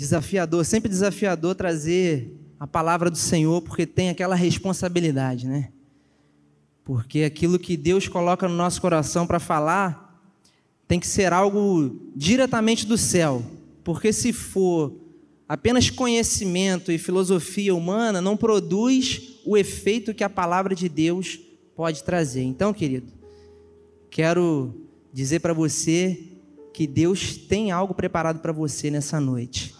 desafiador, sempre desafiador trazer a palavra do Senhor, porque tem aquela responsabilidade, né? Porque aquilo que Deus coloca no nosso coração para falar tem que ser algo diretamente do céu. Porque se for apenas conhecimento e filosofia humana, não produz o efeito que a palavra de Deus pode trazer. Então, querido, quero dizer para você que Deus tem algo preparado para você nessa noite.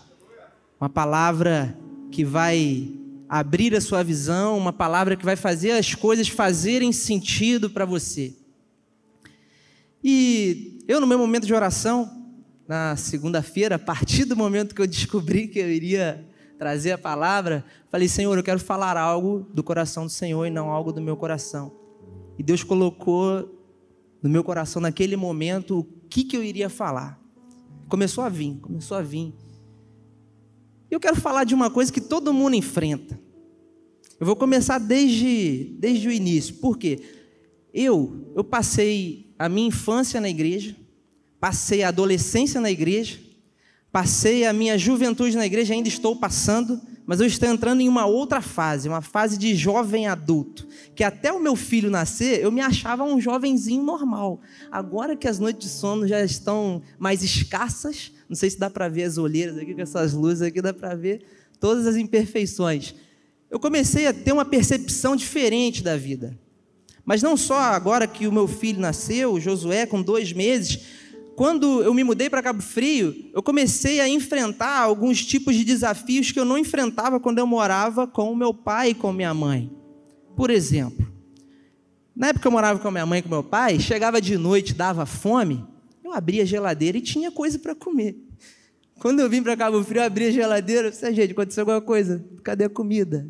Uma palavra que vai abrir a sua visão, uma palavra que vai fazer as coisas fazerem sentido para você. E eu, no meu momento de oração, na segunda-feira, a partir do momento que eu descobri que eu iria trazer a palavra, falei: Senhor, eu quero falar algo do coração do Senhor e não algo do meu coração. E Deus colocou no meu coração, naquele momento, o que, que eu iria falar. Começou a vir, começou a vir. Eu quero falar de uma coisa que todo mundo enfrenta. Eu vou começar desde, desde o início. Por quê? Eu, eu passei a minha infância na igreja, passei a adolescência na igreja, passei a minha juventude na igreja, ainda estou passando, mas eu estou entrando em uma outra fase, uma fase de jovem adulto, que até o meu filho nascer, eu me achava um jovenzinho normal. Agora que as noites de sono já estão mais escassas, não sei se dá para ver as olheiras aqui, com essas luzes aqui, dá para ver todas as imperfeições. Eu comecei a ter uma percepção diferente da vida. Mas não só agora que o meu filho nasceu, Josué, com dois meses, quando eu me mudei para Cabo Frio, eu comecei a enfrentar alguns tipos de desafios que eu não enfrentava quando eu morava com o meu pai e com minha mãe. Por exemplo, na época que eu morava com minha mãe e com meu pai, chegava de noite, dava fome, eu abria a geladeira e tinha coisa para comer. Quando eu vim para Cabo Frio, eu abri a geladeira, eu disse, gente, aconteceu alguma coisa, cadê a comida?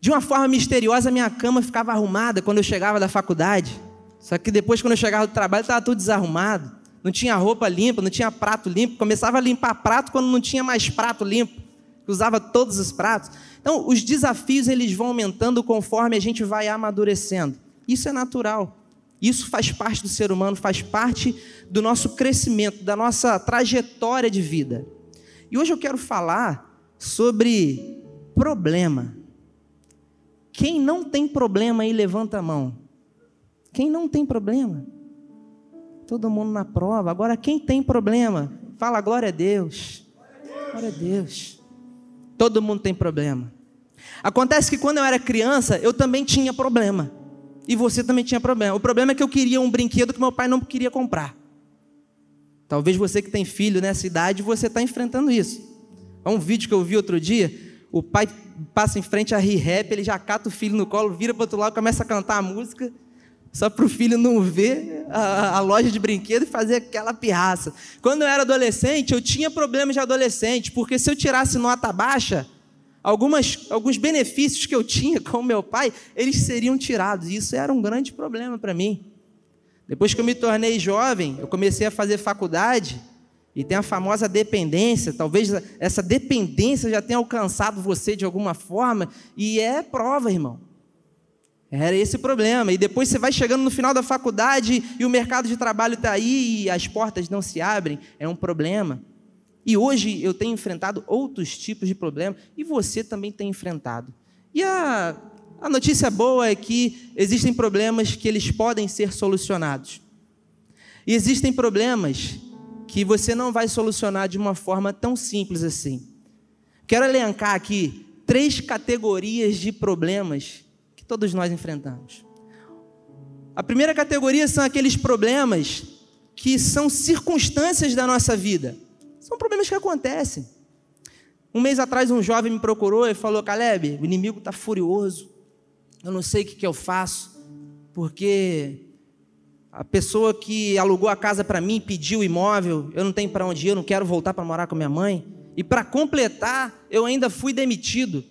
De uma forma misteriosa, minha cama ficava arrumada quando eu chegava da faculdade. Só que depois, quando eu chegava do trabalho, estava tudo desarrumado. Não tinha roupa limpa, não tinha prato limpo. Começava a limpar prato quando não tinha mais prato limpo. Usava todos os pratos. Então, os desafios eles vão aumentando conforme a gente vai amadurecendo. Isso é natural. Isso faz parte do ser humano, faz parte do nosso crescimento, da nossa trajetória de vida. E hoje eu quero falar sobre problema. Quem não tem problema aí, levanta a mão. Quem não tem problema? Todo mundo na prova. Agora, quem tem problema? Fala glória a Deus. Glória a Deus. Todo mundo tem problema. Acontece que quando eu era criança, eu também tinha problema. E você também tinha problema. O problema é que eu queria um brinquedo que meu pai não queria comprar. Talvez você que tem filho nessa idade, você está enfrentando isso. Há um vídeo que eu vi outro dia, o pai passa em frente a rap, ele já cata o filho no colo, vira para outro lado, começa a cantar a música, só para o filho não ver a, a, loja de brinquedo e fazer aquela pirraça. Quando eu era adolescente, eu tinha problemas de adolescente, porque se eu tirasse nota baixa, algumas, alguns benefícios que eu tinha com meu pai, eles seriam tirados. E isso era um grande problema para mim. Depois que eu me tornei jovem, eu comecei a fazer faculdade e tem a famosa dependência. Talvez essa dependência já tenha alcançado você de alguma forma e é prova, irmão. Era esse o problema. E depois você vai chegando no final da faculdade e o mercado de trabalho está aí e as portas não se abrem. É um problema. E hoje eu tenho enfrentado outros tipos de problemas e você também tem enfrentado. E a, a notícia boa é que existem problemas que eles podem ser solucionados. E existem problemas que você não vai solucionar de uma forma tão simples assim. Quero elencar aqui três categorias de problemas que todos nós enfrentamos. A primeira categoria são aqueles problemas que são circunstâncias da nossa vida. São problemas que acontecem. Um mês atrás, um jovem me procurou e falou: Caleb, o inimigo está furioso. Eu não sei o que, que eu faço, porque a pessoa que alugou a casa para mim pediu o imóvel, eu não tenho para onde ir, eu não quero voltar para morar com minha mãe. E para completar, eu ainda fui demitido.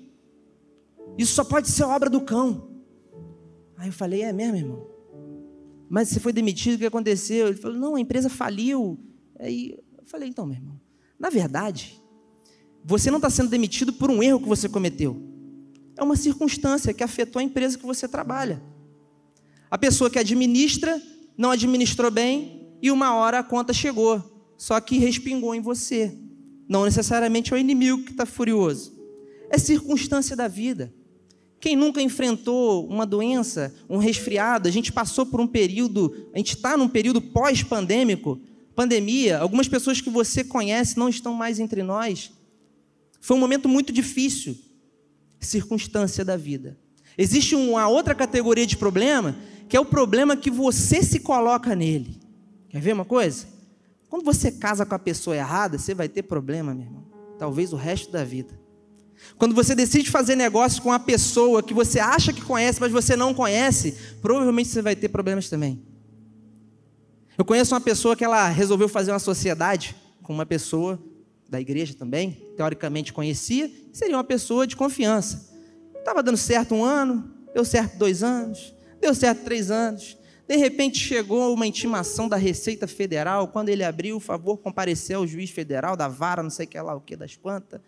Isso só pode ser obra do cão. Aí eu falei: É mesmo, irmão? Mas você foi demitido, o que aconteceu? Ele falou: Não, a empresa faliu. Aí eu falei: Então, meu irmão, na verdade, você não está sendo demitido por um erro que você cometeu. É uma circunstância que afetou a empresa que você trabalha. A pessoa que administra não administrou bem e uma hora a conta chegou, só que respingou em você. Não necessariamente é o inimigo que está furioso. É circunstância da vida. Quem nunca enfrentou uma doença, um resfriado, a gente passou por um período, a gente está num período pós-pandêmico, pandemia, algumas pessoas que você conhece não estão mais entre nós. Foi um momento muito difícil, circunstância da vida. Existe uma outra categoria de problema, que é o problema que você se coloca nele. Quer ver uma coisa? Quando você casa com a pessoa errada, você vai ter problema, meu irmão. Talvez o resto da vida. Quando você decide fazer negócio com uma pessoa que você acha que conhece, mas você não conhece, provavelmente você vai ter problemas também. Eu conheço uma pessoa que ela resolveu fazer uma sociedade com uma pessoa da igreja também, teoricamente conhecia, seria uma pessoa de confiança. Estava dando certo um ano, deu certo dois anos, deu certo três anos. De repente chegou uma intimação da Receita Federal, quando ele abriu, o favor, compareceu ao juiz federal da vara, não sei que lá, o que das quantas.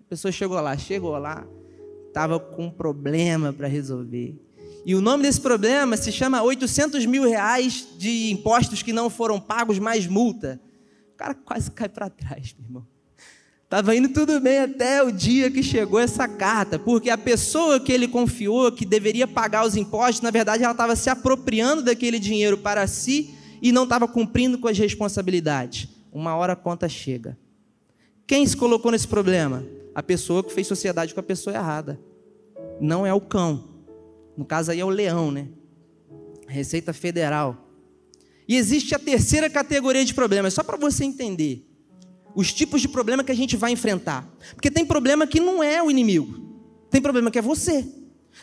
A pessoa chegou lá, chegou lá, estava com um problema para resolver. E o nome desse problema se chama 800 mil reais de impostos que não foram pagos, mais multa. O cara quase cai para trás, meu irmão. Estava indo tudo bem até o dia que chegou essa carta, porque a pessoa que ele confiou que deveria pagar os impostos, na verdade, ela estava se apropriando daquele dinheiro para si e não estava cumprindo com as responsabilidades. Uma hora a conta chega. Quem se colocou nesse problema? A pessoa que fez sociedade com a pessoa errada. Não é o cão. No caso aí é o leão, né? Receita Federal. E existe a terceira categoria de problemas, só para você entender. Os tipos de problema que a gente vai enfrentar. Porque tem problema que não é o inimigo. Tem problema que é você.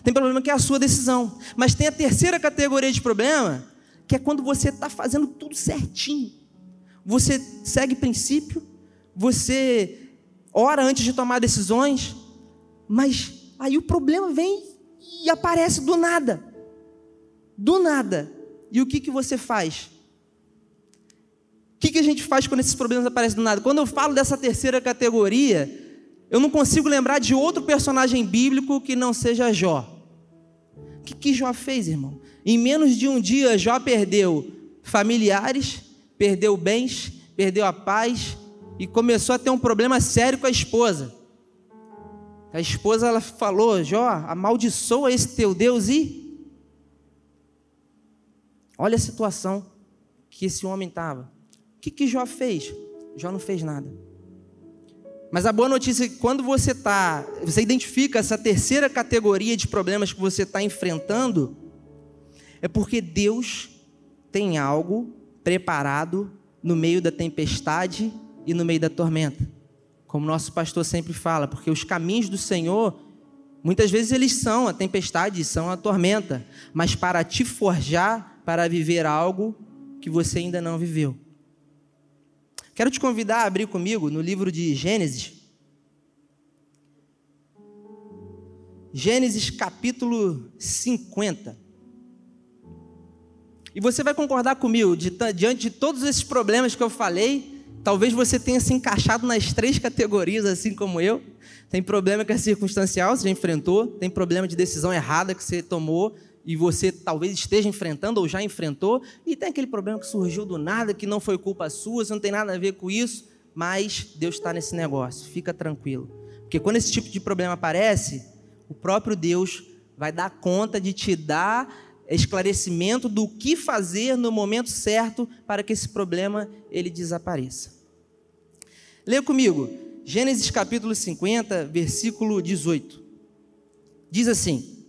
Tem problema que é a sua decisão. Mas tem a terceira categoria de problema, que é quando você está fazendo tudo certinho. Você segue princípio, você ora antes de tomar decisões, mas aí o problema vem e aparece do nada. Do nada. E o que, que você faz? O que, que a gente faz quando esses problemas aparecem do nada? Quando eu falo dessa terceira categoria, eu não consigo lembrar de outro personagem bíblico que não seja Jó. O que, que Jó fez, irmão? Em menos de um dia, Jó perdeu familiares, perdeu bens, perdeu a paz e começou a ter um problema sério com a esposa. A esposa ela falou: Jó, amaldiçoa esse teu Deus e. Olha a situação que esse homem estava. O que, que Jó fez? Jó não fez nada. Mas a boa notícia é que quando você tá, você identifica essa terceira categoria de problemas que você está enfrentando, é porque Deus tem algo preparado no meio da tempestade e no meio da tormenta. Como nosso pastor sempre fala, porque os caminhos do Senhor, muitas vezes eles são a tempestade, são a tormenta, mas para te forjar para viver algo que você ainda não viveu. Quero te convidar a abrir comigo no livro de Gênesis. Gênesis capítulo 50. E você vai concordar comigo, diante de todos esses problemas que eu falei, talvez você tenha se encaixado nas três categorias, assim como eu. Tem problema que é circunstancial, você já enfrentou, tem problema de decisão errada que você tomou, e você talvez esteja enfrentando ou já enfrentou, e tem aquele problema que surgiu do nada, que não foi culpa sua, você não tem nada a ver com isso, mas Deus está nesse negócio, fica tranquilo. Porque quando esse tipo de problema aparece, o próprio Deus vai dar conta de te dar esclarecimento do que fazer no momento certo para que esse problema ele desapareça. Leia comigo, Gênesis capítulo 50, versículo 18. Diz assim: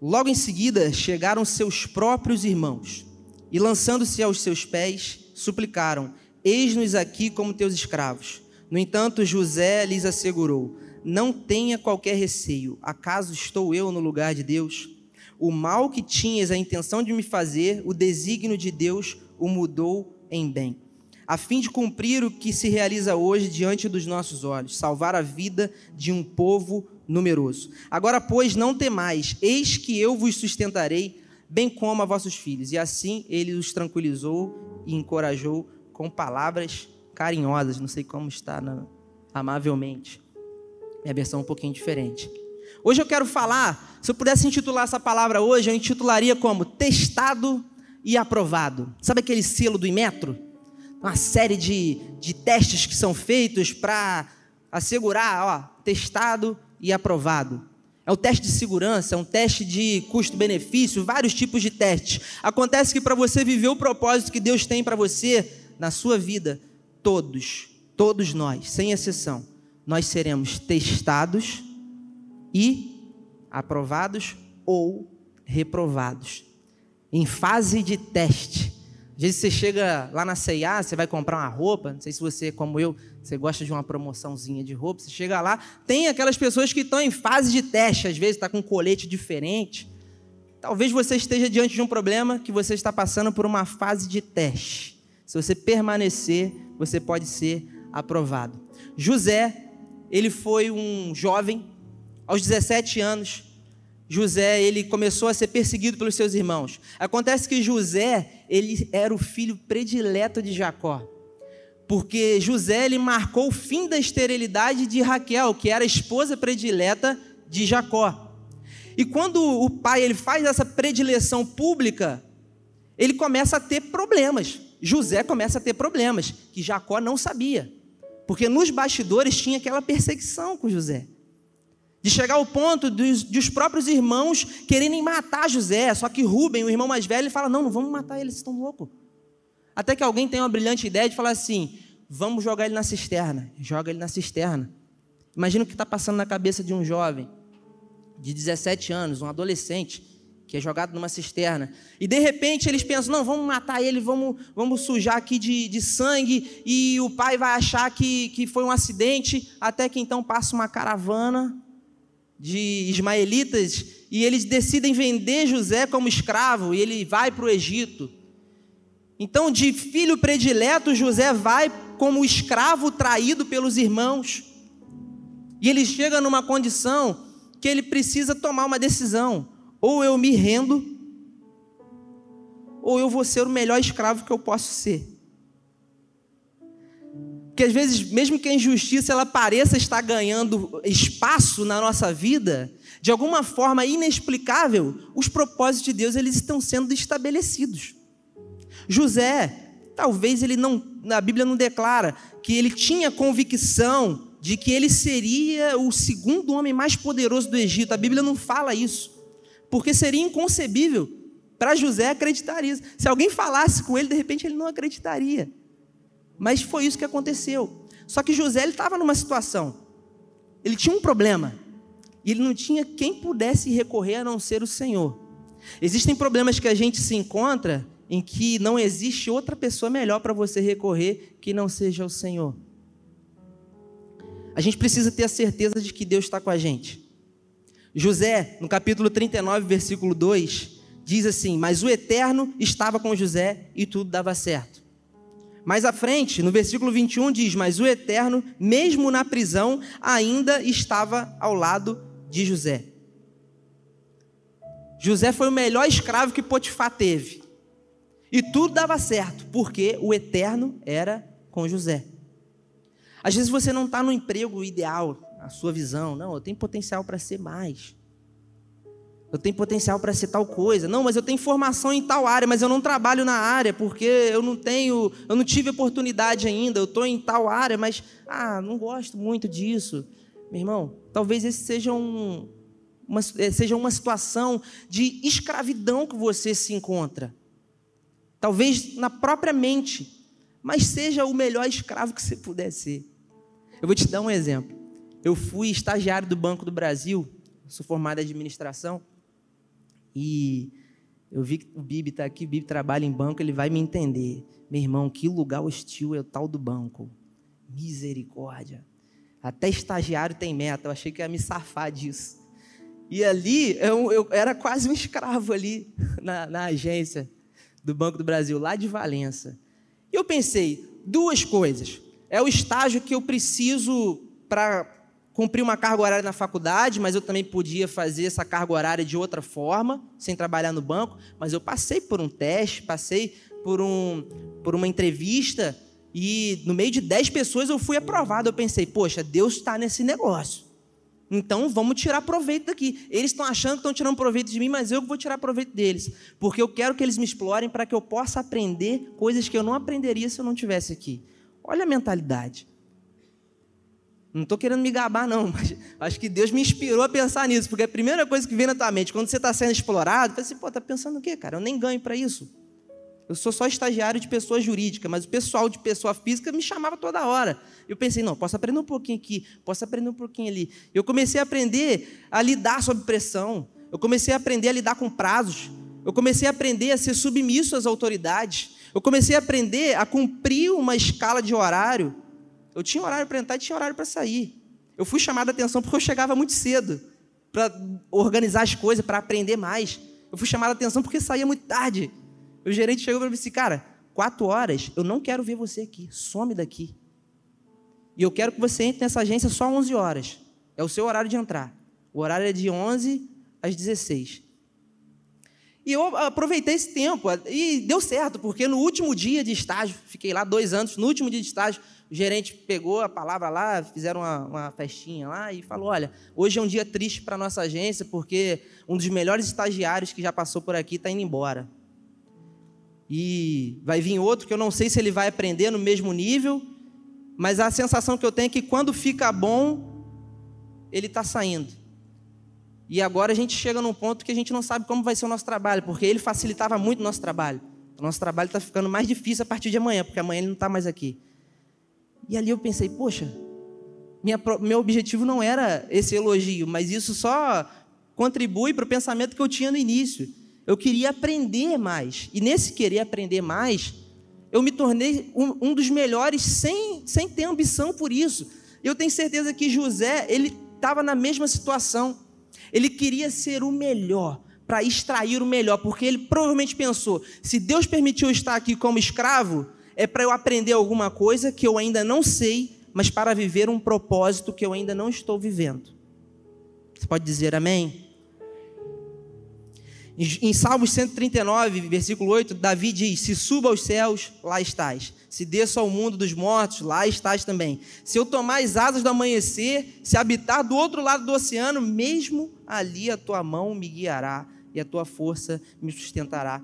Logo em seguida chegaram seus próprios irmãos e, lançando-se aos seus pés, suplicaram: Eis-nos aqui como teus escravos. No entanto, José lhes assegurou: Não tenha qualquer receio, acaso estou eu no lugar de Deus? O mal que tinhas a intenção de me fazer, o desígnio de Deus o mudou em bem, a fim de cumprir o que se realiza hoje diante dos nossos olhos, salvar a vida de um povo numeroso. Agora, pois, não temais, eis que eu vos sustentarei, bem como a vossos filhos. E assim ele os tranquilizou e encorajou com palavras carinhosas, não sei como está na, amavelmente. Minha versão é um pouquinho diferente. Hoje eu quero falar, se eu pudesse intitular essa palavra hoje, eu intitularia como testado e aprovado. Sabe aquele selo do Imetro? Uma série de, de testes que são feitos para assegurar, ó, testado e aprovado. É um teste de segurança, é um teste de custo-benefício, vários tipos de testes. Acontece que para você viver o propósito que Deus tem para você na sua vida, todos, todos nós, sem exceção, nós seremos testados e aprovados ou reprovados. Em fase de teste. Às vezes você chega lá na C&A, você vai comprar uma roupa, não sei se você, como eu, você gosta de uma promoçãozinha de roupa, você chega lá, tem aquelas pessoas que estão em fase de teste, às vezes está com um colete diferente. Talvez você esteja diante de um problema que você está passando por uma fase de teste. Se você permanecer, você pode ser aprovado. José, ele foi um jovem, aos 17 anos, José, ele começou a ser perseguido pelos seus irmãos. Acontece que José, ele era o filho predileto de Jacó. Porque José, ele marcou o fim da esterilidade de Raquel, que era a esposa predileta de Jacó. E quando o pai ele faz essa predileção pública, ele começa a ter problemas. José começa a ter problemas que Jacó não sabia. Porque nos bastidores tinha aquela perseguição com José de chegar ao ponto dos, dos próprios irmãos quererem matar José. Só que Rubem, o irmão mais velho, ele fala: Não, não vamos matar ele, vocês estão loucos. Até que alguém tem uma brilhante ideia de falar assim: Vamos jogar ele na cisterna. Joga ele na cisterna. Imagina o que está passando na cabeça de um jovem de 17 anos, um adolescente, que é jogado numa cisterna. E de repente eles pensam: não, vamos matar ele, vamos, vamos sujar aqui de, de sangue, e o pai vai achar que, que foi um acidente, até que então passa uma caravana de ismaelitas e eles decidem vender José como escravo e ele vai para o Egito. Então, de filho predileto, José vai como escravo traído pelos irmãos. E ele chega numa condição que ele precisa tomar uma decisão: ou eu me rendo, ou eu vou ser o melhor escravo que eu posso ser. Porque às vezes, mesmo que a injustiça ela pareça estar ganhando espaço na nossa vida, de alguma forma inexplicável, os propósitos de Deus eles estão sendo estabelecidos. José, talvez ele não, a Bíblia não declara que ele tinha convicção de que ele seria o segundo homem mais poderoso do Egito. A Bíblia não fala isso, porque seria inconcebível para José acreditar isso. Se alguém falasse com ele, de repente ele não acreditaria. Mas foi isso que aconteceu. Só que José estava numa situação. Ele tinha um problema. E ele não tinha quem pudesse recorrer a não ser o Senhor. Existem problemas que a gente se encontra em que não existe outra pessoa melhor para você recorrer que não seja o Senhor. A gente precisa ter a certeza de que Deus está com a gente. José, no capítulo 39, versículo 2, diz assim: Mas o Eterno estava com José e tudo dava certo. Mais à frente, no versículo 21 diz: Mas o Eterno, mesmo na prisão, ainda estava ao lado de José. José foi o melhor escravo que Potifar teve. E tudo dava certo, porque o Eterno era com José. Às vezes você não está no emprego ideal, a sua visão. Não, eu tenho potencial para ser mais eu tenho potencial para ser tal coisa. Não, mas eu tenho formação em tal área, mas eu não trabalho na área porque eu não tenho, eu não tive oportunidade ainda. Eu estou em tal área, mas ah, não gosto muito disso, meu irmão. Talvez esse seja um, uma, eh, seja uma situação de escravidão que você se encontra. Talvez na própria mente, mas seja o melhor escravo que você puder ser. Eu vou te dar um exemplo. Eu fui estagiário do Banco do Brasil, sou formado em administração. E eu vi que o Bibi está aqui, o Bibi trabalha em banco, ele vai me entender. Meu irmão, que lugar hostil é o tal do banco. Misericórdia. Até estagiário tem meta, eu achei que ia me safar disso. E ali, eu, eu era quase um escravo ali na, na agência do Banco do Brasil, lá de Valença. E eu pensei, duas coisas. É o estágio que eu preciso para cumpri uma carga horária na faculdade, mas eu também podia fazer essa carga horária de outra forma, sem trabalhar no banco. Mas eu passei por um teste, passei por, um, por uma entrevista e no meio de 10 pessoas eu fui aprovado. Eu pensei, poxa, Deus está nesse negócio. Então vamos tirar proveito daqui. Eles estão achando que estão tirando proveito de mim, mas eu vou tirar proveito deles. Porque eu quero que eles me explorem para que eu possa aprender coisas que eu não aprenderia se eu não tivesse aqui. Olha a mentalidade. Não estou querendo me gabar, não, mas acho que Deus me inspirou a pensar nisso, porque a primeira coisa que vem na tua mente, quando você está sendo explorado, você assim, pô, tá pensando o quê, cara? Eu nem ganho para isso. Eu sou só estagiário de pessoa jurídica, mas o pessoal de pessoa física me chamava toda hora. Eu pensei, não, posso aprender um pouquinho aqui, posso aprender um pouquinho ali. Eu comecei a aprender a lidar sob pressão. Eu comecei a aprender a lidar com prazos. Eu comecei a aprender a ser submisso às autoridades. Eu comecei a aprender a cumprir uma escala de horário. Eu tinha horário para entrar e tinha horário para sair. Eu fui chamado a atenção porque eu chegava muito cedo para organizar as coisas, para aprender mais. Eu fui chamado a atenção porque saía muito tarde. O gerente chegou para mim e disse: Cara, quatro horas, eu não quero ver você aqui, some daqui. E eu quero que você entre nessa agência só 11 horas. É o seu horário de entrar. O horário é de 11 às 16. E eu aproveitei esse tempo e deu certo, porque no último dia de estágio, fiquei lá dois anos, no último dia de estágio, o gerente pegou a palavra lá, fizeram uma, uma festinha lá e falou: Olha, hoje é um dia triste para a nossa agência, porque um dos melhores estagiários que já passou por aqui está indo embora. E vai vir outro que eu não sei se ele vai aprender no mesmo nível, mas a sensação que eu tenho é que quando fica bom, ele está saindo. E agora a gente chega num ponto que a gente não sabe como vai ser o nosso trabalho, porque ele facilitava muito o nosso trabalho. O nosso trabalho está ficando mais difícil a partir de amanhã, porque amanhã ele não está mais aqui. E ali eu pensei, poxa, minha, meu objetivo não era esse elogio, mas isso só contribui para o pensamento que eu tinha no início. Eu queria aprender mais. E nesse querer aprender mais, eu me tornei um, um dos melhores sem, sem ter ambição por isso. Eu tenho certeza que José, ele estava na mesma situação. Ele queria ser o melhor, para extrair o melhor, porque ele provavelmente pensou: se Deus permitiu estar aqui como escravo, é para eu aprender alguma coisa que eu ainda não sei, mas para viver um propósito que eu ainda não estou vivendo. Você pode dizer amém? Em Salmos 139, versículo 8, Davi diz: Se suba aos céus, lá estás. Se desça ao mundo dos mortos, lá estás também. Se eu tomar as asas do amanhecer, se habitar do outro lado do oceano, mesmo ali a tua mão me guiará e a tua força me sustentará.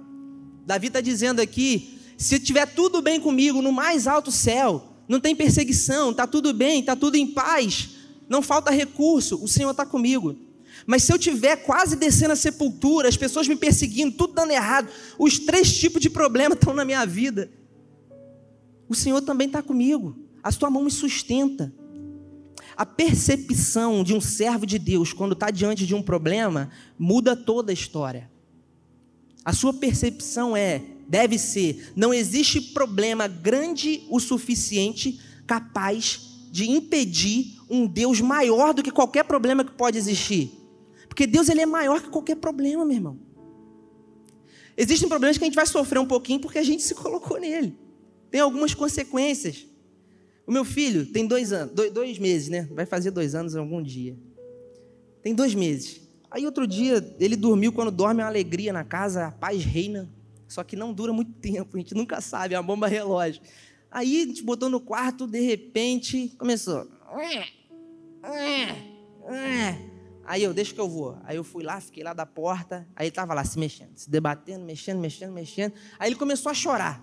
Davi está dizendo aqui: se tiver tudo bem comigo no mais alto céu, não tem perseguição, está tudo bem, está tudo em paz, não falta recurso, o Senhor está comigo. Mas se eu tiver quase descendo a sepultura, as pessoas me perseguindo, tudo dando errado, os três tipos de problemas estão na minha vida. O Senhor também está comigo. A sua mão me sustenta. A percepção de um servo de Deus quando está diante de um problema muda toda a história. A sua percepção é, deve ser, não existe problema grande o suficiente capaz de impedir um Deus maior do que qualquer problema que pode existir. Porque Deus ele é maior que qualquer problema, meu irmão. Existem problemas que a gente vai sofrer um pouquinho porque a gente se colocou nele. Tem algumas consequências. O meu filho tem dois anos, dois, dois meses, né? Vai fazer dois anos algum dia. Tem dois meses. Aí outro dia ele dormiu, quando dorme é uma alegria na casa, a paz reina. Só que não dura muito tempo, a gente nunca sabe, é uma bomba relógio. Aí a gente botou no quarto, de repente, começou. Aí eu, deixa que eu vou. Aí eu fui lá, fiquei lá da porta. Aí ele estava lá se mexendo, se debatendo, mexendo, mexendo, mexendo. Aí ele começou a chorar.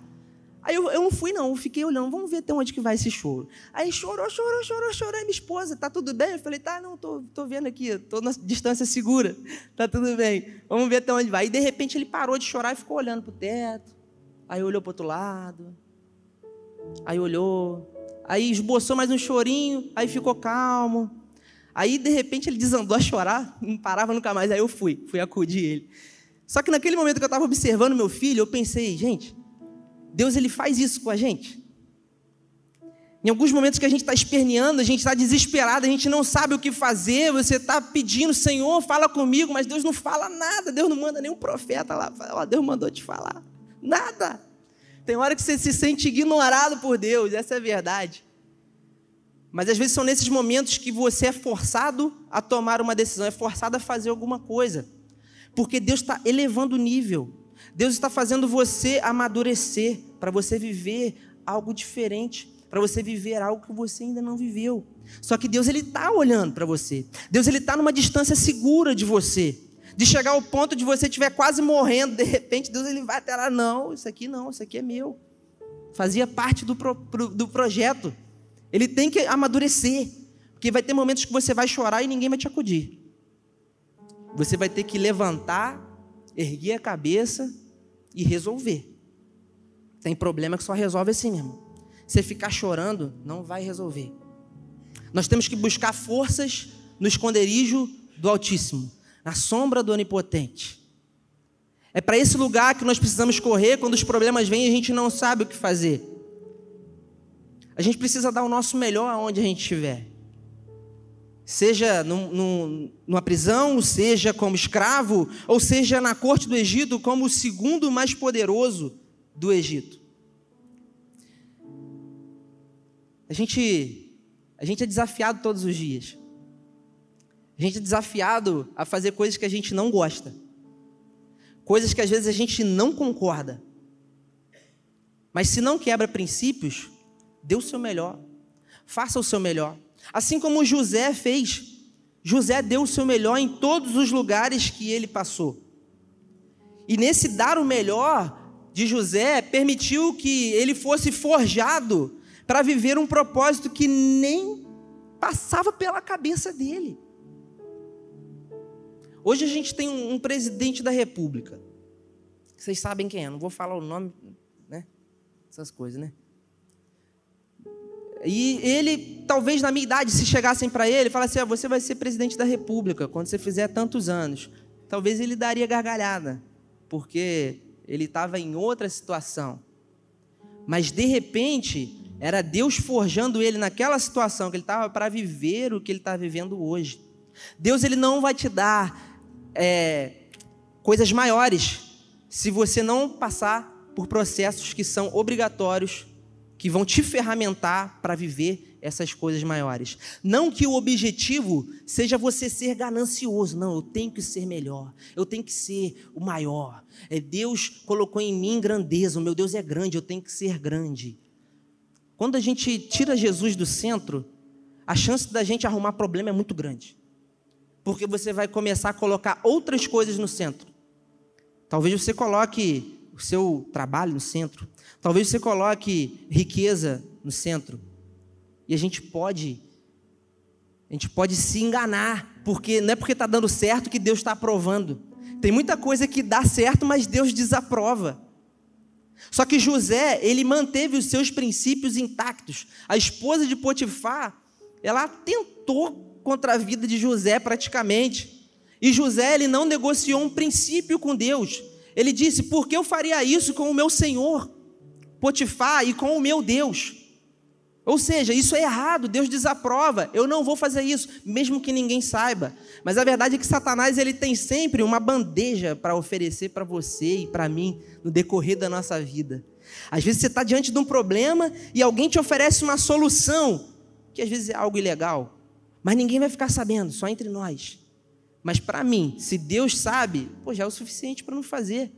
Aí eu, eu não fui, não, eu fiquei olhando, vamos ver até onde que vai esse choro. Aí chorou, chorou, chorou, chorou. Aí minha esposa, tá tudo bem? Eu falei, tá, não, tô, tô vendo aqui, tô na distância segura, tá tudo bem. Vamos ver até onde vai. E de repente ele parou de chorar e ficou olhando pro teto. Aí olhou pro outro lado. Aí olhou. Aí esboçou mais um chorinho, aí ficou calmo. Aí, de repente, ele desandou a chorar, não parava nunca mais. Aí eu fui, fui acudir ele. Só que naquele momento que eu estava observando meu filho, eu pensei, gente, Deus ele faz isso com a gente. Em alguns momentos que a gente está esperneando, a gente está desesperado, a gente não sabe o que fazer, você está pedindo, Senhor, fala comigo, mas Deus não fala nada, Deus não manda nenhum profeta lá, ó, Deus mandou te falar. Nada. Tem hora que você se sente ignorado por Deus, essa é a verdade. Mas às vezes são nesses momentos que você é forçado a tomar uma decisão, é forçado a fazer alguma coisa. Porque Deus está elevando o nível. Deus está fazendo você amadurecer para você viver algo diferente, para você viver algo que você ainda não viveu. Só que Deus ele está olhando para você. Deus ele está numa distância segura de você. De chegar ao ponto de você estiver quase morrendo, de repente Deus ele vai até lá, não, isso aqui não, isso aqui é meu. Fazia parte do, pro, do projeto. Ele tem que amadurecer. Porque vai ter momentos que você vai chorar e ninguém vai te acudir. Você vai ter que levantar, erguer a cabeça e resolver. Tem problema que só resolve assim mesmo. Você ficar chorando não vai resolver. Nós temos que buscar forças no esconderijo do Altíssimo, na sombra do Onipotente. É para esse lugar que nós precisamos correr quando os problemas vêm e a gente não sabe o que fazer. A gente precisa dar o nosso melhor aonde a gente estiver. Seja num, num, numa prisão, seja como escravo, ou seja na corte do Egito como o segundo mais poderoso do Egito. A gente, a gente é desafiado todos os dias. A gente é desafiado a fazer coisas que a gente não gosta. Coisas que às vezes a gente não concorda. Mas se não quebra princípios, dê o seu melhor. Faça o seu melhor. Assim como José fez. José deu o seu melhor em todos os lugares que ele passou. E nesse dar o melhor de José, permitiu que ele fosse forjado para viver um propósito que nem passava pela cabeça dele. Hoje a gente tem um, presidente da República. Vocês sabem quem é, não vou falar o nome, né? Essas coisas, né? E ele, talvez na minha idade, se chegassem para ele e falassem: ah, você vai ser presidente da República quando você fizer tantos anos. Talvez ele daria gargalhada, porque ele estava em outra situação. Mas de repente, era Deus forjando ele naquela situação que ele estava para viver o que ele está vivendo hoje. Deus ele não vai te dar é, coisas maiores se você não passar por processos que são obrigatórios, que vão te ferramentar para viver essas coisas maiores. Não que o objetivo seja você ser ganancioso, não, eu tenho que ser melhor, eu tenho que ser o maior. É Deus colocou em mim grandeza, o meu Deus é grande, eu tenho que ser grande. Quando a gente tira Jesus do centro, a chance da gente arrumar problema é muito grande. Porque você vai começar a colocar outras coisas no centro. Talvez você coloque o seu trabalho no centro. Talvez você coloque riqueza no centro. E a gente pode a gente pode se enganar, porque não é porque está dando certo que Deus está aprovando. Tem muita coisa que dá certo, mas Deus desaprova. Só que José, ele manteve os seus princípios intactos. A esposa de Potifar, ela tentou contra a vida de José praticamente. E José, ele não negociou um princípio com Deus. Ele disse: Por que eu faria isso com o meu senhor, Potifar, e com o meu Deus? Ou seja, isso é errado, Deus desaprova. Eu não vou fazer isso, mesmo que ninguém saiba. Mas a verdade é que Satanás ele tem sempre uma bandeja para oferecer para você e para mim no decorrer da nossa vida. Às vezes você está diante de um problema e alguém te oferece uma solução, que às vezes é algo ilegal, mas ninguém vai ficar sabendo, só entre nós. Mas para mim, se Deus sabe, pô, já é o suficiente para não fazer.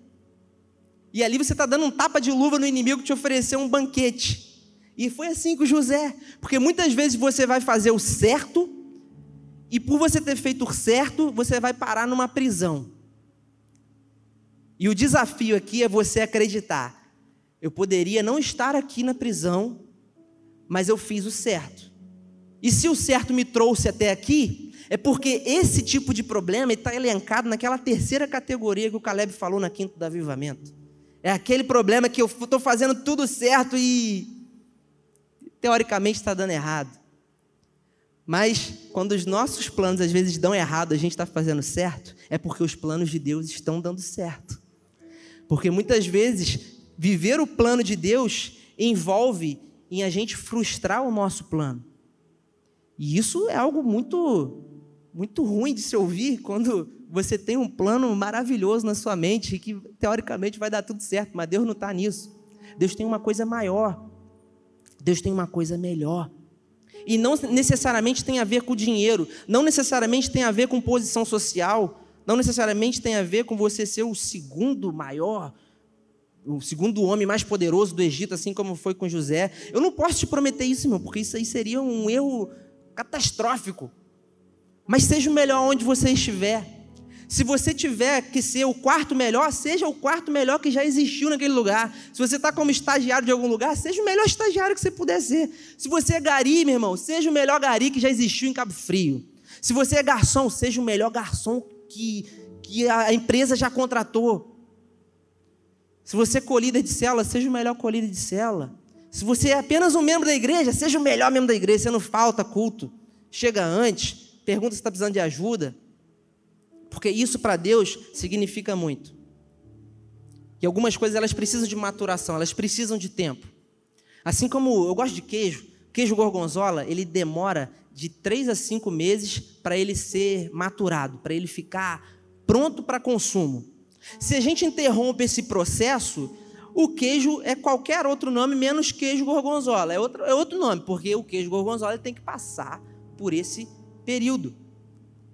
E ali você está dando um tapa de luva no inimigo que te ofereceu um banquete. E foi assim com José, porque muitas vezes você vai fazer o certo, e por você ter feito o certo, você vai parar numa prisão. E o desafio aqui é você acreditar: eu poderia não estar aqui na prisão, mas eu fiz o certo. E se o certo me trouxe até aqui, é porque esse tipo de problema está elencado naquela terceira categoria que o Caleb falou na quinta do avivamento. É aquele problema que eu estou fazendo tudo certo e teoricamente está dando errado. Mas quando os nossos planos às vezes dão errado, a gente está fazendo certo, é porque os planos de Deus estão dando certo. Porque muitas vezes viver o plano de Deus envolve em a gente frustrar o nosso plano. E isso é algo muito muito ruim de se ouvir quando você tem um plano maravilhoso na sua mente que teoricamente vai dar tudo certo, mas Deus não está nisso. Deus tem uma coisa maior. Deus tem uma coisa melhor. E não necessariamente tem a ver com dinheiro, não necessariamente tem a ver com posição social, não necessariamente tem a ver com você ser o segundo maior, o segundo homem mais poderoso do Egito, assim como foi com José. Eu não posso te prometer isso, meu, porque isso aí seria um erro catastrófico. Mas seja o melhor onde você estiver. Se você tiver que ser o quarto melhor, seja o quarto melhor que já existiu naquele lugar. Se você está como estagiário de algum lugar, seja o melhor estagiário que você puder ser. Se você é gari, meu irmão, seja o melhor gari que já existiu em Cabo Frio. Se você é garçom, seja o melhor garçom que, que a empresa já contratou. Se você é colhida de célula, seja o melhor colhida de célula. Se você é apenas um membro da igreja, seja o melhor membro da igreja. Você não falta culto. Chega antes, pergunta se está precisando de ajuda. Porque isso para Deus significa muito. E algumas coisas elas precisam de maturação, elas precisam de tempo. Assim como eu gosto de queijo, queijo gorgonzola, ele demora de três a cinco meses para ele ser maturado, para ele ficar pronto para consumo. Se a gente interrompe esse processo, o queijo é qualquer outro nome menos queijo gorgonzola. É outro, é outro nome, porque o queijo gorgonzola tem que passar por esse período.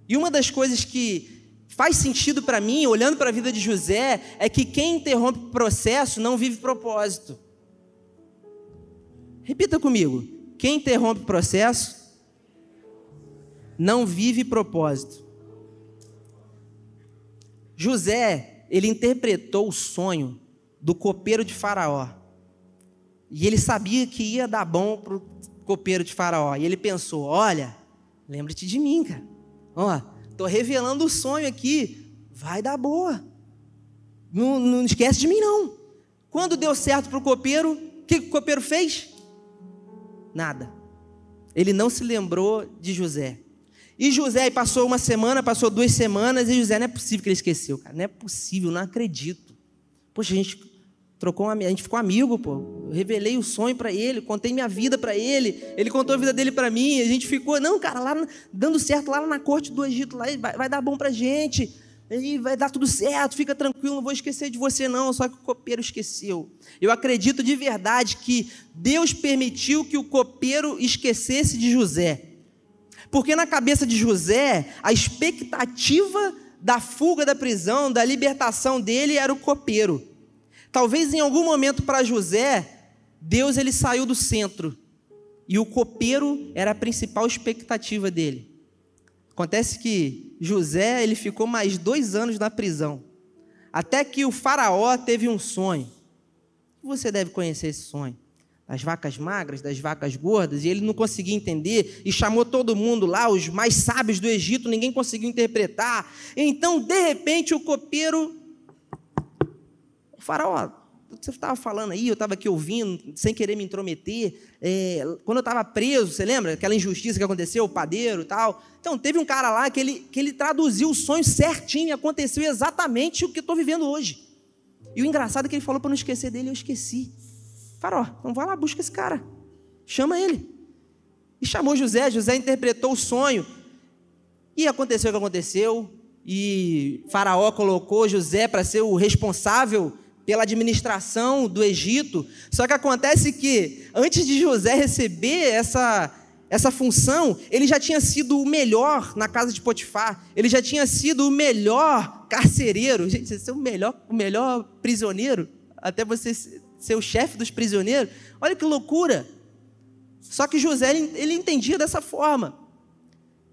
E uma das coisas que faz sentido para mim, olhando para a vida de José, é que quem interrompe o processo não vive propósito. Repita comigo: quem interrompe o processo não vive propósito. José, ele interpretou o sonho do copeiro de Faraó. E ele sabia que ia dar bom para o copeiro de Faraó. E ele pensou: olha, lembre-te de mim, cara. Ó, Estou revelando o sonho aqui. Vai dar boa. Não, não esquece de mim, não. Quando deu certo para o copeiro, o que o copeiro fez? Nada. Ele não se lembrou de José. E José passou uma semana, passou duas semanas, e José não é possível que ele esqueceu, cara. Não é possível, não acredito. Poxa, gente trocou uma, a gente ficou amigo, pô. Eu revelei o sonho para ele, contei minha vida para ele, ele contou a vida dele para mim, a gente ficou, não, cara, lá dando certo lá na corte do Egito, lá vai, vai dar bom pra gente. E vai dar tudo certo, fica tranquilo, não vou esquecer de você não, só que o copeiro esqueceu. Eu acredito de verdade que Deus permitiu que o copeiro esquecesse de José. Porque na cabeça de José, a expectativa da fuga da prisão, da libertação dele era o copeiro. Talvez em algum momento para José, Deus ele saiu do centro e o copeiro era a principal expectativa dele. Acontece que José ele ficou mais dois anos na prisão, até que o faraó teve um sonho. Você deve conhecer esse sonho das vacas magras, das vacas gordas, e ele não conseguia entender, e chamou todo mundo lá, os mais sábios do Egito, ninguém conseguiu interpretar. Então, de repente, o copeiro faraó, você estava falando aí, eu estava aqui ouvindo, sem querer me intrometer. É, quando eu estava preso, você lembra? Aquela injustiça que aconteceu, o padeiro e tal. Então, teve um cara lá que ele, que ele traduziu o sonho certinho aconteceu exatamente o que eu estou vivendo hoje. E o engraçado é que ele falou para não esquecer dele, eu esqueci. Faraó, então vai lá, busca esse cara. Chama ele. E chamou José, José interpretou o sonho. E aconteceu o que aconteceu. E Faraó colocou José para ser o responsável pela administração do Egito. Só que acontece que, antes de José receber essa, essa função, ele já tinha sido o melhor na casa de Potifar, ele já tinha sido o melhor carcereiro. Gente, você ser o melhor, o melhor prisioneiro, até você ser o chefe dos prisioneiros. Olha que loucura! Só que José, ele entendia dessa forma.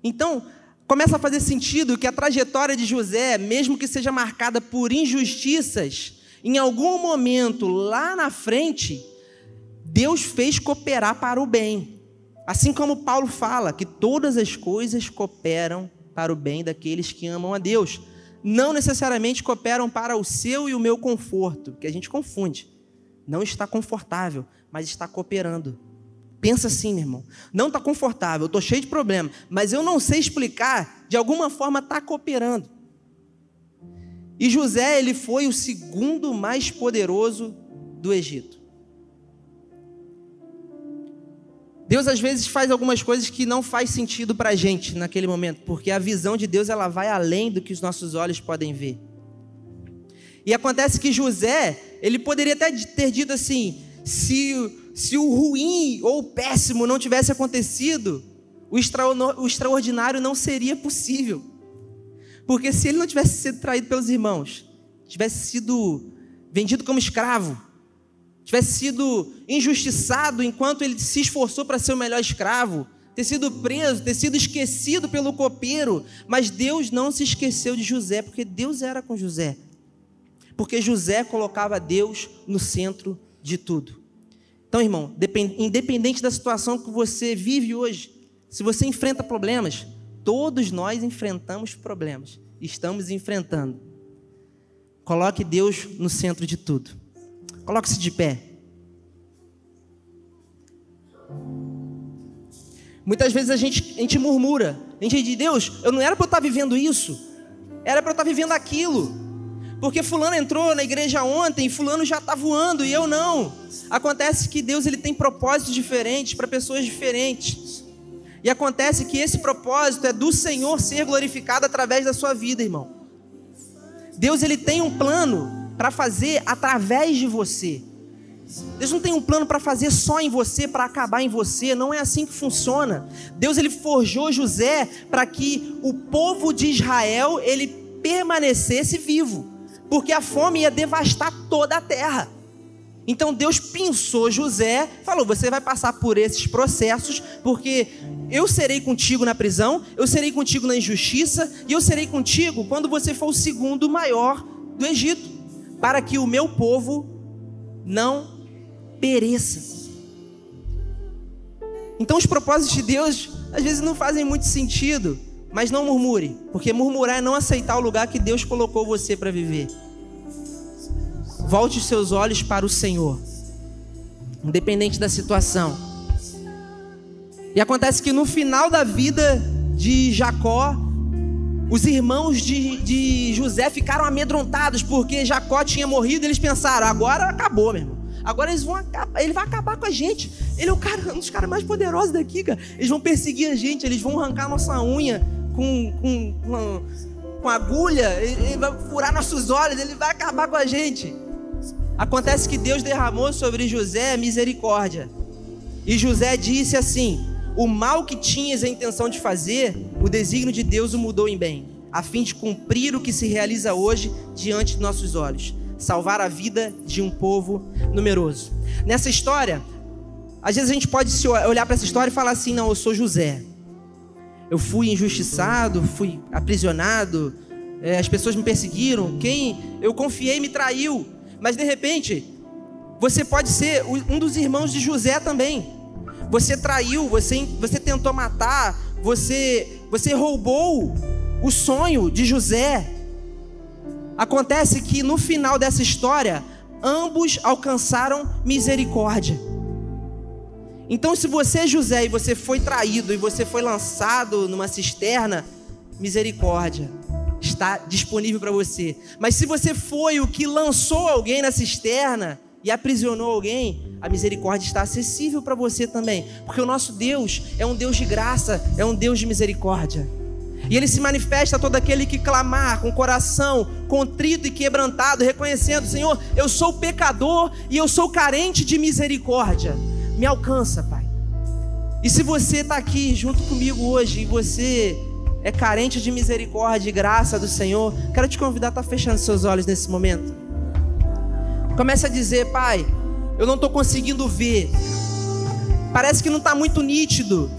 Então, começa a fazer sentido que a trajetória de José, mesmo que seja marcada por injustiças, em algum momento lá na frente, Deus fez cooperar para o bem. Assim como Paulo fala que todas as coisas cooperam para o bem daqueles que amam a Deus. Não necessariamente cooperam para o seu e o meu conforto, que a gente confunde. Não está confortável, mas está cooperando. Pensa assim, meu irmão. Não está confortável, estou cheio de problema, mas eu não sei explicar, de alguma forma está cooperando. E José, ele foi o segundo mais poderoso do Egito. Deus às vezes faz algumas coisas que não faz sentido para a gente naquele momento, porque a visão de Deus ela vai além do que os nossos olhos podem ver. E acontece que José, ele poderia até ter dito assim: se, se o ruim ou o péssimo não tivesse acontecido, o, o extraordinário não seria possível. Porque se ele não tivesse sido traído pelos irmãos, tivesse sido vendido como escravo, tivesse sido injustiçado enquanto ele se esforçou para ser o melhor escravo, ter sido preso, ter sido esquecido pelo copeiro, mas Deus não se esqueceu de José, porque Deus era com José. Porque José colocava Deus no centro de tudo. Então, irmão, independente da situação que você vive hoje, se você enfrenta problemas, todos nós enfrentamos problemas, estamos enfrentando. Coloque Deus no centro de tudo. Coloque-se de pé. Muitas vezes a gente, a gente murmura. A gente diz, Deus, eu não era para eu estar vivendo isso. Era para eu estar vivendo aquilo. Porque fulano entrou na igreja ontem, fulano já está voando e eu não. Acontece que Deus ele tem propósitos diferentes para pessoas diferentes. E acontece que esse propósito é do Senhor ser glorificado através da sua vida, irmão. Deus ele tem um plano para fazer através de você. Deus não tem um plano para fazer só em você, para acabar em você, não é assim que funciona. Deus ele forjou José para que o povo de Israel ele permanecesse vivo, porque a fome ia devastar toda a terra. Então Deus pensou José, falou: "Você vai passar por esses processos, porque eu serei contigo na prisão, eu serei contigo na injustiça e eu serei contigo quando você for o segundo maior do Egito, para que o meu povo não pereça. Então os propósitos de Deus às vezes não fazem muito sentido, mas não murmure, porque murmurar é não aceitar o lugar que Deus colocou você para viver. Volte os seus olhos para o Senhor, independente da situação. E acontece que no final da vida de Jacó, os irmãos de, de José ficaram amedrontados porque Jacó tinha morrido. Eles pensaram: agora acabou, meu irmão. Agora eles vão acabar, ele vai acabar com a gente. Ele é o cara, um dos caras mais poderosos daqui, cara. Eles vão perseguir a gente, eles vão arrancar nossa unha com, com, com, com agulha, ele vai furar nossos olhos, ele vai acabar com a gente. Acontece que Deus derramou sobre José misericórdia. E José disse assim: O mal que tinhas a intenção de fazer, o desígnio de Deus o mudou em bem, a fim de cumprir o que se realiza hoje diante de nossos olhos salvar a vida de um povo numeroso. Nessa história, às vezes a gente pode olhar para essa história e falar assim: não, eu sou José. Eu fui injustiçado, fui aprisionado, é, as pessoas me perseguiram, quem eu confiei me traiu. Mas de repente, você pode ser um dos irmãos de José também. Você traiu, você, você tentou matar, você, você roubou o sonho de José. Acontece que no final dessa história, ambos alcançaram misericórdia. Então, se você é José e você foi traído e você foi lançado numa cisterna, misericórdia está disponível para você. Mas se você foi o que lançou alguém na cisterna e aprisionou alguém, a misericórdia está acessível para você também, porque o nosso Deus é um Deus de graça, é um Deus de misericórdia. E ele se manifesta a todo aquele que clamar com coração contrito e quebrantado, reconhecendo: Senhor, eu sou pecador e eu sou carente de misericórdia. Me alcança, Pai. E se você está aqui junto comigo hoje e você é carente de misericórdia e graça do Senhor, quero te convidar a estar tá fechando seus olhos nesse momento. Comece a dizer, Pai, eu não estou conseguindo ver. Parece que não está muito nítido.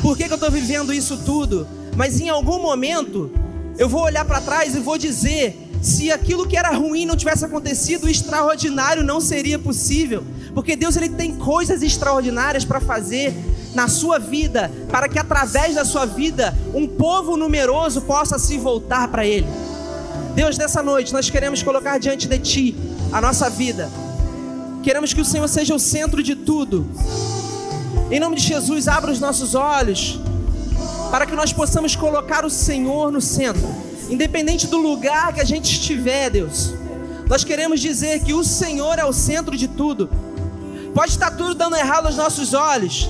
Por que, que eu estou vivendo isso tudo? mas em algum momento eu vou olhar para trás e vou dizer: se aquilo que era ruim não tivesse acontecido, o extraordinário não seria possível, porque Deus ele tem coisas extraordinárias para fazer na sua vida, para que através da sua vida um povo numeroso possa se voltar para Ele. Deus, nessa noite nós queremos colocar diante de Ti a nossa vida, queremos que o Senhor seja o centro de tudo. Em nome de Jesus, abra os nossos olhos para que nós possamos colocar o Senhor no centro, independente do lugar que a gente estiver, Deus. Nós queremos dizer que o Senhor é o centro de tudo. Pode estar tudo dando errado aos nossos olhos,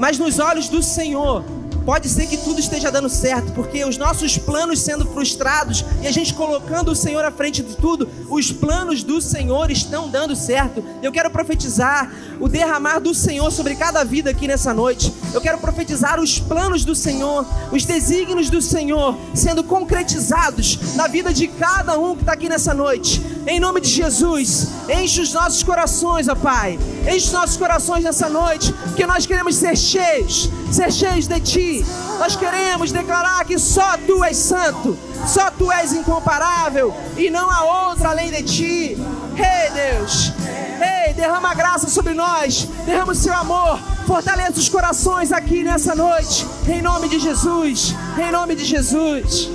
mas nos olhos do Senhor, Pode ser que tudo esteja dando certo, porque os nossos planos sendo frustrados e a gente colocando o Senhor à frente de tudo, os planos do Senhor estão dando certo. Eu quero profetizar o derramar do Senhor sobre cada vida aqui nessa noite. Eu quero profetizar os planos do Senhor, os desígnios do Senhor sendo concretizados na vida de cada um que está aqui nessa noite Em nome de Jesus, enche os nossos corações, ó Pai. Enche os nossos corações nessa noite, porque nós queremos ser cheios, ser cheios de Ti. Nós queremos declarar que só Tu és santo, só Tu és incomparável e não há outra além de Ti. Ei, Deus, ei, derrama graça sobre nós, derrama o Seu amor, fortaleça os corações aqui nessa noite, em nome de Jesus, em nome de Jesus.